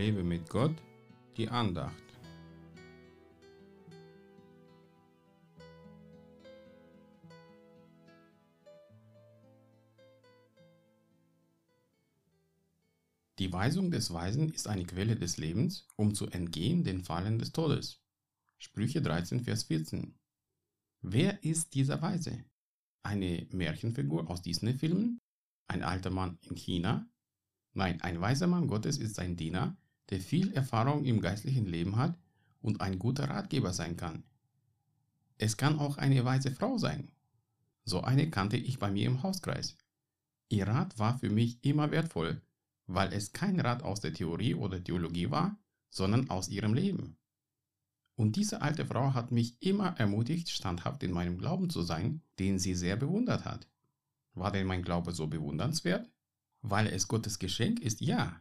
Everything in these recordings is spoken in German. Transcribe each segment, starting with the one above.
Lebe mit Gott, die Andacht. Die Weisung des Weisen ist eine Quelle des Lebens, um zu entgehen den Fallen des Todes. Sprüche 13, Vers 14. Wer ist dieser Weise? Eine Märchenfigur aus Disney-Filmen? Ein alter Mann in China? Nein, ein weiser Mann Gottes ist ein Diener, der viel Erfahrung im geistlichen Leben hat und ein guter Ratgeber sein kann. Es kann auch eine weise Frau sein. So eine kannte ich bei mir im Hauskreis. Ihr Rat war für mich immer wertvoll, weil es kein Rat aus der Theorie oder Theologie war, sondern aus ihrem Leben. Und diese alte Frau hat mich immer ermutigt, standhaft in meinem Glauben zu sein, den sie sehr bewundert hat. War denn mein Glaube so bewundernswert? Weil es Gottes Geschenk ist, ja.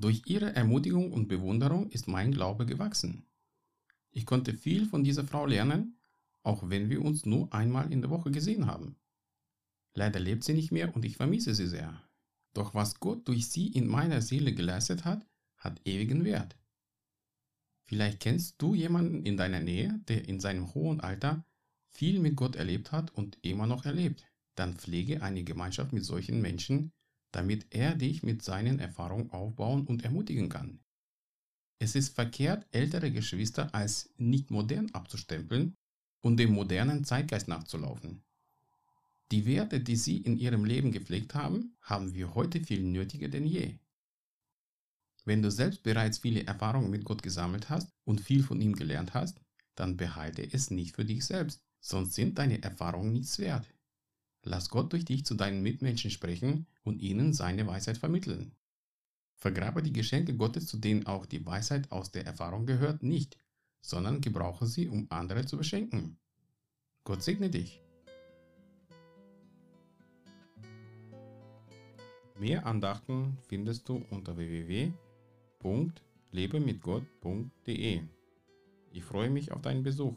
Durch ihre Ermutigung und Bewunderung ist mein Glaube gewachsen. Ich konnte viel von dieser Frau lernen, auch wenn wir uns nur einmal in der Woche gesehen haben. Leider lebt sie nicht mehr und ich vermisse sie sehr. Doch was Gott durch sie in meiner Seele geleistet hat, hat ewigen Wert. Vielleicht kennst du jemanden in deiner Nähe, der in seinem hohen Alter viel mit Gott erlebt hat und immer noch erlebt. Dann pflege eine Gemeinschaft mit solchen Menschen, damit er dich mit seinen Erfahrungen aufbauen und ermutigen kann. Es ist verkehrt, ältere Geschwister als nicht modern abzustempeln und dem modernen Zeitgeist nachzulaufen. Die Werte, die sie in ihrem Leben gepflegt haben, haben wir heute viel nötiger denn je. Wenn du selbst bereits viele Erfahrungen mit Gott gesammelt hast und viel von ihm gelernt hast, dann behalte es nicht für dich selbst, sonst sind deine Erfahrungen nichts wert. Lass Gott durch dich zu deinen Mitmenschen sprechen und ihnen seine Weisheit vermitteln. Vergrabe die Geschenke Gottes, zu denen auch die Weisheit aus der Erfahrung gehört, nicht, sondern gebrauche sie, um andere zu beschenken. Gott segne dich. Mehr Andachten findest du unter www.lebemitgott.de. Ich freue mich auf deinen Besuch.